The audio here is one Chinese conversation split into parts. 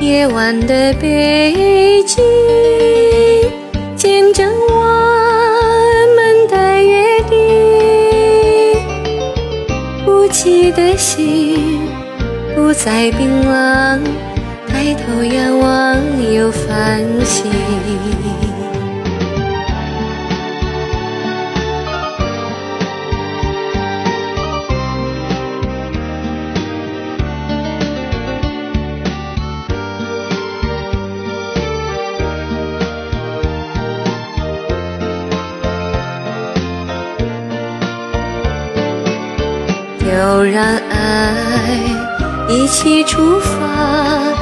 夜晚的北京，心不再冰冷，抬头仰望有繁星。就让爱一起出发，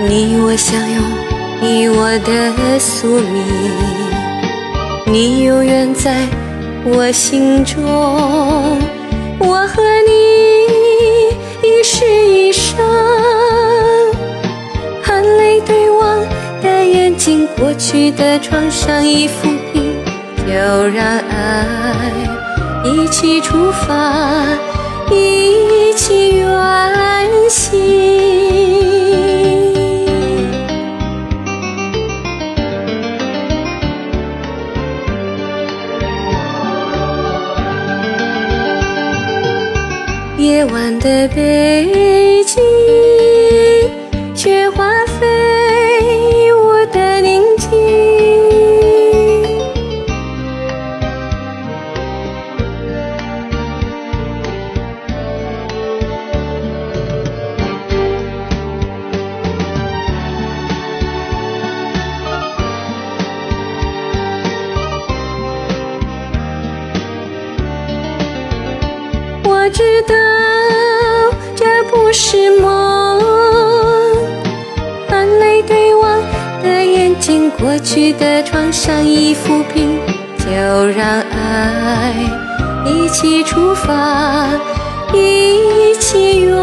你我相拥，你我的宿命，你永远在我心中。我和你一世一生，含泪对望的眼睛，过去的创伤已抚平，就让爱一起出发，一夜晚的北京，我知道这不是梦，含泪对望的眼睛，过去的创伤已抚平，就让爱一起出发。一起远